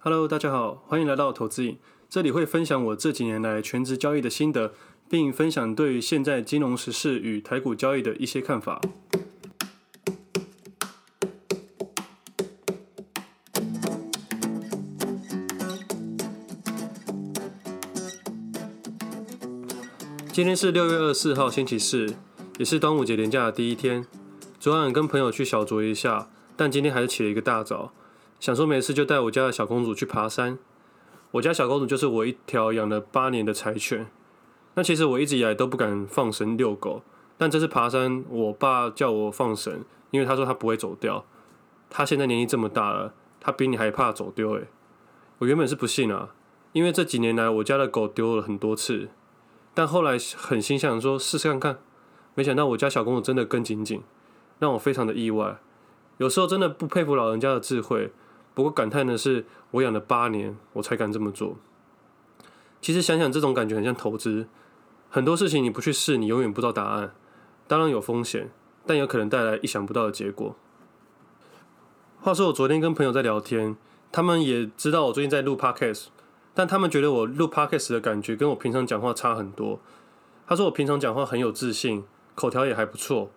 Hello，大家好，欢迎来到投资影。这里会分享我这几年来全职交易的心得，并分享对于现在金融时事与台股交易的一些看法。今天是六月二十四号，星期四，也是端午节连假的第一天。昨晚跟朋友去小酌一下，但今天还是起了一个大早。想说没事就带我家的小公主去爬山。我家小公主就是我一条养了八年的柴犬。那其实我一直以来都不敢放绳遛狗，但这次爬山，我爸叫我放绳，因为他说他不会走掉。他现在年纪这么大了，他比你还怕走丢诶。我原本是不信啊，因为这几年来我家的狗丢了很多次，但后来狠心想说试试看看，没想到我家小公主真的更紧紧，让我非常的意外。有时候真的不佩服老人家的智慧。不过感叹的是，我养了八年，我才敢这么做。其实想想，这种感觉很像投资，很多事情你不去试，你永远不知道答案。当然有风险，但有可能带来意想不到的结果。话说，我昨天跟朋友在聊天，他们也知道我最近在录 Podcast，但他们觉得我录 Podcast 的感觉跟我平常讲话差很多。他说我平常讲话很有自信，口条也还不错，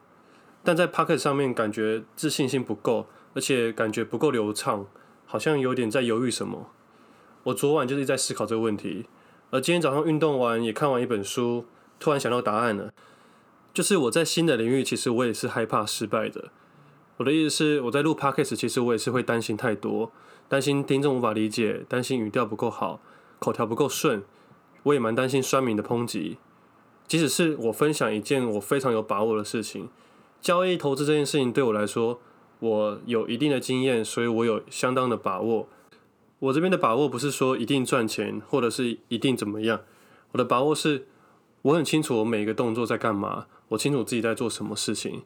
但在 Podcast 上面感觉自信心不够，而且感觉不够流畅。好像有点在犹豫什么。我昨晚就是一直在思考这个问题，而今天早上运动完也看完一本书，突然想到答案了。就是我在新的领域，其实我也是害怕失败的。我的意思是，我在录 Podcast，其实我也是会担心太多，担心听众无法理解，担心语调不够好，口条不够顺。我也蛮担心酸民的抨击。即使是我分享一件我非常有把握的事情，交易投资这件事情对我来说。我有一定的经验，所以我有相当的把握。我这边的把握不是说一定赚钱，或者是一定怎么样。我的把握是，我很清楚我每一个动作在干嘛，我清楚自己在做什么事情。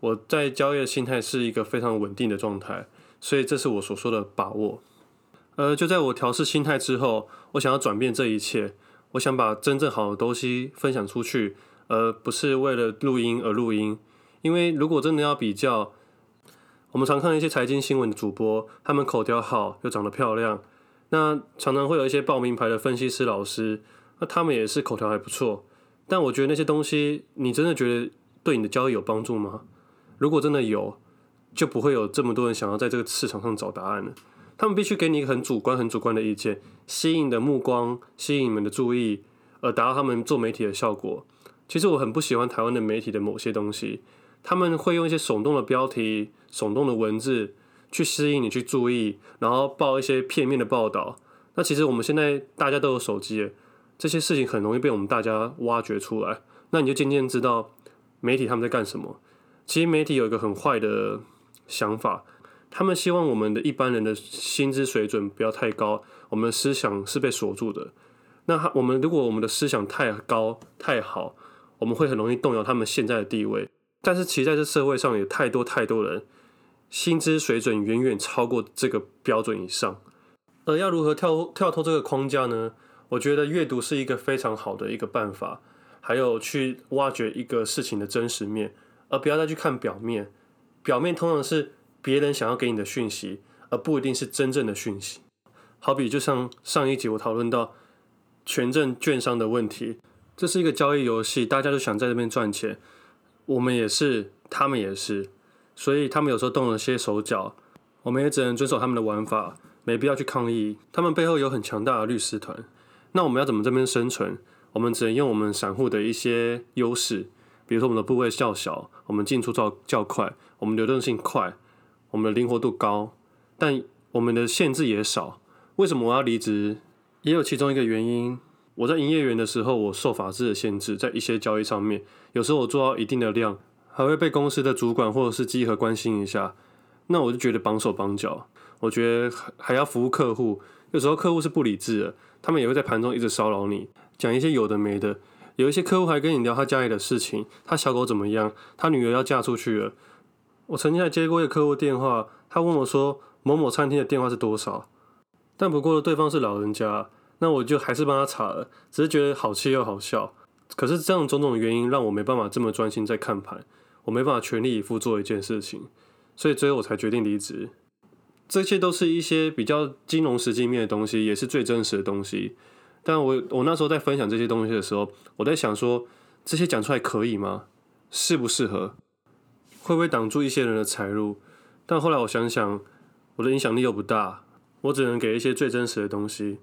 我在交易的心态是一个非常稳定的状态，所以这是我所说的把握。呃，就在我调试心态之后，我想要转变这一切，我想把真正好的东西分享出去，而不是为了录音而录音。因为如果真的要比较，我们常看一些财经新闻的主播，他们口条好又长得漂亮，那常常会有一些报名牌的分析师老师，那他们也是口条还不错。但我觉得那些东西，你真的觉得对你的交易有帮助吗？如果真的有，就不会有这么多人想要在这个市场上找答案了。他们必须给你一个很主观、很主观的意见，吸引你的目光，吸引你们的注意，而达到他们做媒体的效果。其实我很不喜欢台湾的媒体的某些东西。他们会用一些耸动的标题、耸动的文字去吸引你去注意，然后报一些片面的报道。那其实我们现在大家都有手机，这些事情很容易被我们大家挖掘出来。那你就渐渐知道媒体他们在干什么。其实媒体有一个很坏的想法，他们希望我们的一般人的薪资水准不要太高，我们的思想是被锁住的。那我们如果我们的思想太高太好，我们会很容易动摇他们现在的地位。但是，其实在这社会上有太多太多人，薪资水准远远超过这个标准以上。而要如何跳跳脱这个框架呢？我觉得阅读是一个非常好的一个办法，还有去挖掘一个事情的真实面，而不要再去看表面。表面通常是别人想要给你的讯息，而不一定是真正的讯息。好比就像上一集我讨论到权证券商的问题，这是一个交易游戏，大家都想在这边赚钱。我们也是，他们也是，所以他们有时候动了些手脚，我们也只能遵守他们的玩法，没必要去抗议。他们背后有很强大的律师团，那我们要怎么这边生存？我们只能用我们散户的一些优势，比如说我们的部位较小，我们进出较较快，我们流动性快，我们的灵活度高，但我们的限制也少。为什么我要离职？也有其中一个原因。我在营业员的时候，我受法制的限制，在一些交易上面，有时候我做到一定的量，还会被公司的主管或者是稽核关心一下，那我就觉得绑手绑脚。我觉得还要服务客户，有时候客户是不理智的，他们也会在盘中一直骚扰你，讲一些有的没的。有一些客户还跟你聊他家里的事情，他小狗怎么样，他女儿要嫁出去了。我曾经还接过一个客户电话，他问我说某某餐厅的电话是多少，但不过对方是老人家。那我就还是帮他查了，只是觉得好气又好笑。可是这样种种原因让我没办法这么专心在看盘，我没办法全力以赴做一件事情，所以最后我才决定离职。这些都是一些比较金融实际面的东西，也是最真实的东西。但我我那时候在分享这些东西的时候，我在想说，这些讲出来可以吗？适不适合？会不会挡住一些人的财路？但后来我想想，我的影响力又不大，我只能给一些最真实的东西。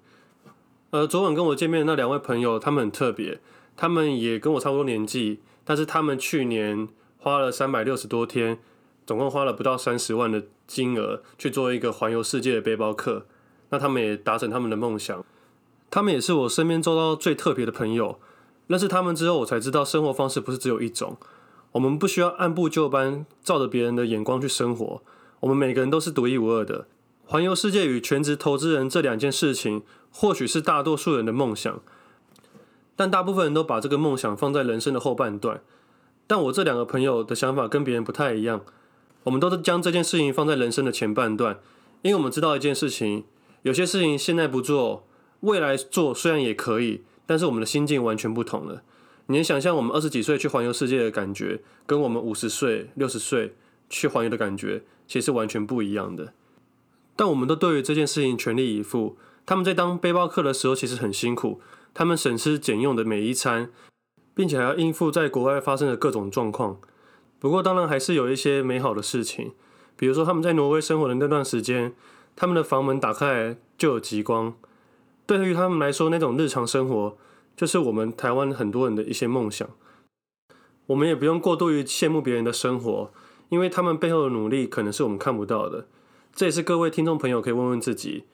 呃，昨晚跟我见面的那两位朋友，他们很特别，他们也跟我差不多年纪，但是他们去年花了三百六十多天，总共花了不到三十万的金额去做一个环游世界的背包客。那他们也达成他们的梦想。他们也是我身边做到最特别的朋友。认识他们之后，我才知道生活方式不是只有一种。我们不需要按部就班，照着别人的眼光去生活。我们每个人都是独一无二的。环游世界与全职投资人这两件事情，或许是大多数人的梦想，但大部分人都把这个梦想放在人生的后半段。但我这两个朋友的想法跟别人不太一样，我们都是将这件事情放在人生的前半段，因为我们知道一件事情：有些事情现在不做，未来做虽然也可以，但是我们的心境完全不同了。你能想象我们二十几岁去环游世界的感觉，跟我们五十岁、六十岁去环游的感觉，其实是完全不一样的。但我们都对于这件事情全力以赴。他们在当背包客的时候其实很辛苦，他们省吃俭用的每一餐，并且还要应付在国外发生的各种状况。不过当然还是有一些美好的事情，比如说他们在挪威生活的那段时间，他们的房门打开来就有极光。对于他们来说，那种日常生活。就是我们台湾很多人的一些梦想，我们也不用过度于羡慕别人的生活，因为他们背后的努力可能是我们看不到的。这也是各位听众朋友可以问问自己：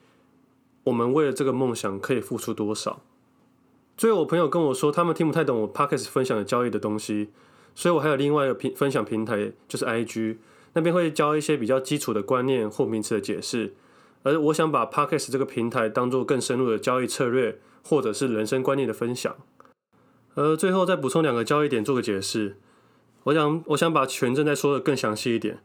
我们为了这个梦想可以付出多少？最后，我朋友跟我说，他们听不太懂我 Podcast 分享的交易的东西，所以我还有另外一个平分享平台，就是 IG 那边会教一些比较基础的观念或名词的解释。而我想把 Podcast 这个平台当做更深入的交易策略。或者是人生观念的分享，呃，最后再补充两个交易点做个解释。我想，我想把权证再说得更详细一点。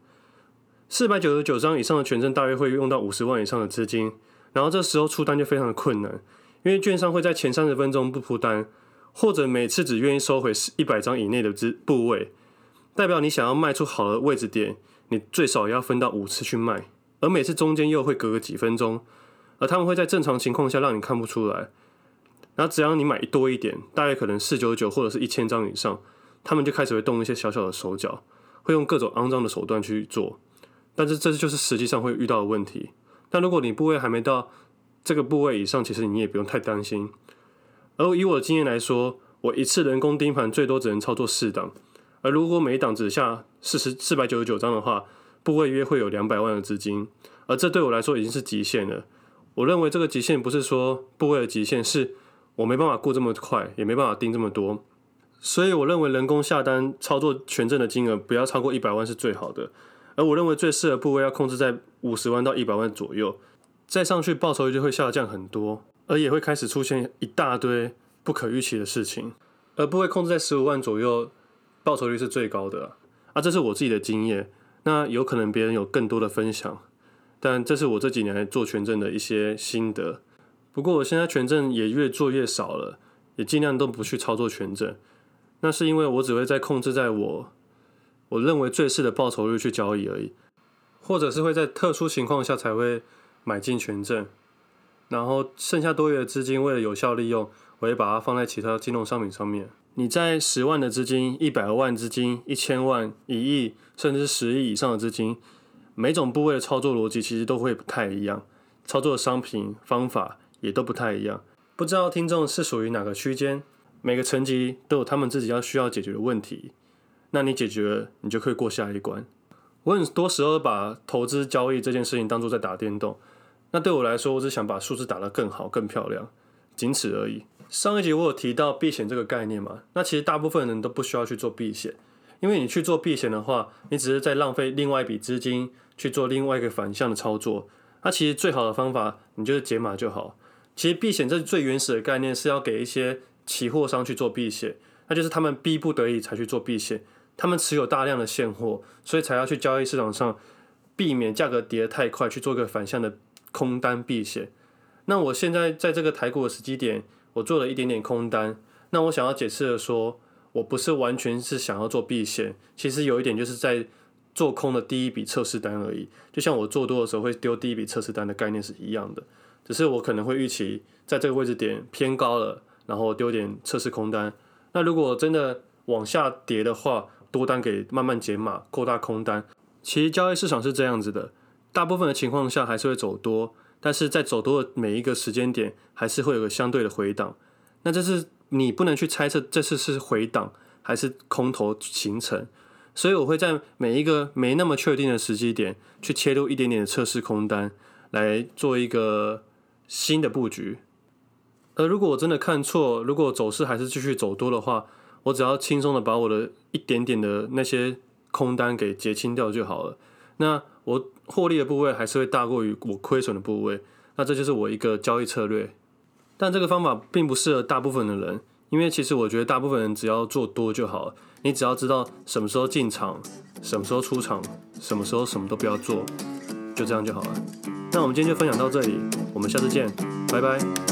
四百九十九张以上的权证大约会用到五十万以上的资金，然后这时候出单就非常的困难，因为券商会在前三十分钟不铺单，或者每次只愿意收回一百张以内的资部位，代表你想要卖出好的位置点，你最少也要分到五次去卖，而每次中间又会隔个几分钟，而他们会在正常情况下让你看不出来。然后只要你买多一点，大概可能四九九或者是一千张以上，他们就开始会动一些小小的手脚，会用各种肮脏的手段去做。但是这就是实际上会遇到的问题。但如果你部位还没到这个部位以上，其实你也不用太担心。而以我的经验来说，我一次人工盯盘最多只能操作四档，而如果每一档只下四十四百九十九张的话，部位约会有两百万的资金，而这对我来说已经是极限了。我认为这个极限不是说部位的极限，是。我没办法过这么快，也没办法盯这么多，所以我认为人工下单操作权证的金额不要超过一百万是最好的。而我认为最适合部位要控制在五十万到一百万左右，再上去报酬率就会下降很多，而也会开始出现一大堆不可预期的事情。而部位控制在十五万左右，报酬率是最高的。啊，这是我自己的经验，那有可能别人有更多的分享，但这是我这几年来做权证的一些心得。不过我现在权证也越做越少了，也尽量都不去操作权证。那是因为我只会在控制在我我认为最适的报酬率去交易而已，或者是会在特殊情况下才会买进权证。然后剩下多余的资金，为了有效利用，我会把它放在其他金融商品上面。你在十万的资金、一百万资金、一千万、一亿，甚至十亿以上的资金，每种部位的操作逻辑其实都会不太一样，操作的商品方法。也都不太一样，不知道听众是属于哪个区间，每个层级都有他们自己要需要解决的问题。那你解决了，你就可以过下一关。我很多时候把投资交易这件事情当做在打电动，那对我来说，我只想把数字打得更好、更漂亮，仅此而已。上一集我有提到避险这个概念嘛，那其实大部分人都不需要去做避险，因为你去做避险的话，你只是在浪费另外一笔资金去做另外一个反向的操作。那其实最好的方法，你就是解码就好。其实避险这最原始的概念是要给一些期货商去做避险，那就是他们逼不得已才去做避险，他们持有大量的现货，所以才要去交易市场上避免价格跌得太快，去做个反向的空单避险。那我现在在这个台股的时机点，我做了一点点空单。那我想要解释的说，我不是完全是想要做避险，其实有一点就是在做空的第一笔测试单而已。就像我做多的时候会丢第一笔测试单的概念是一样的，只是我可能会预期在这个位置点偏高了，然后丢点测试空单。那如果真的往下跌的话，多单给慢慢减码，扩大空单。其实交易市场是这样子的，大部分的情况下还是会走多，但是在走多的每一个时间点，还是会有个相对的回档。那这是你不能去猜测这次是回档还是空头形成，所以我会在每一个没那么确定的时机点，去切入一点点的测试空单，来做一个新的布局。而如果我真的看错，如果走势还是继续走多的话，我只要轻松的把我的一点点的那些空单给结清掉就好了。那我获利的部位还是会大过于我亏损的部位。那这就是我一个交易策略。但这个方法并不适合大部分的人，因为其实我觉得大部分人只要做多就好了。你只要知道什么时候进场，什么时候出场，什么时候什么都不要做，就这样就好了。那我们今天就分享到这里，我们下次见，拜拜。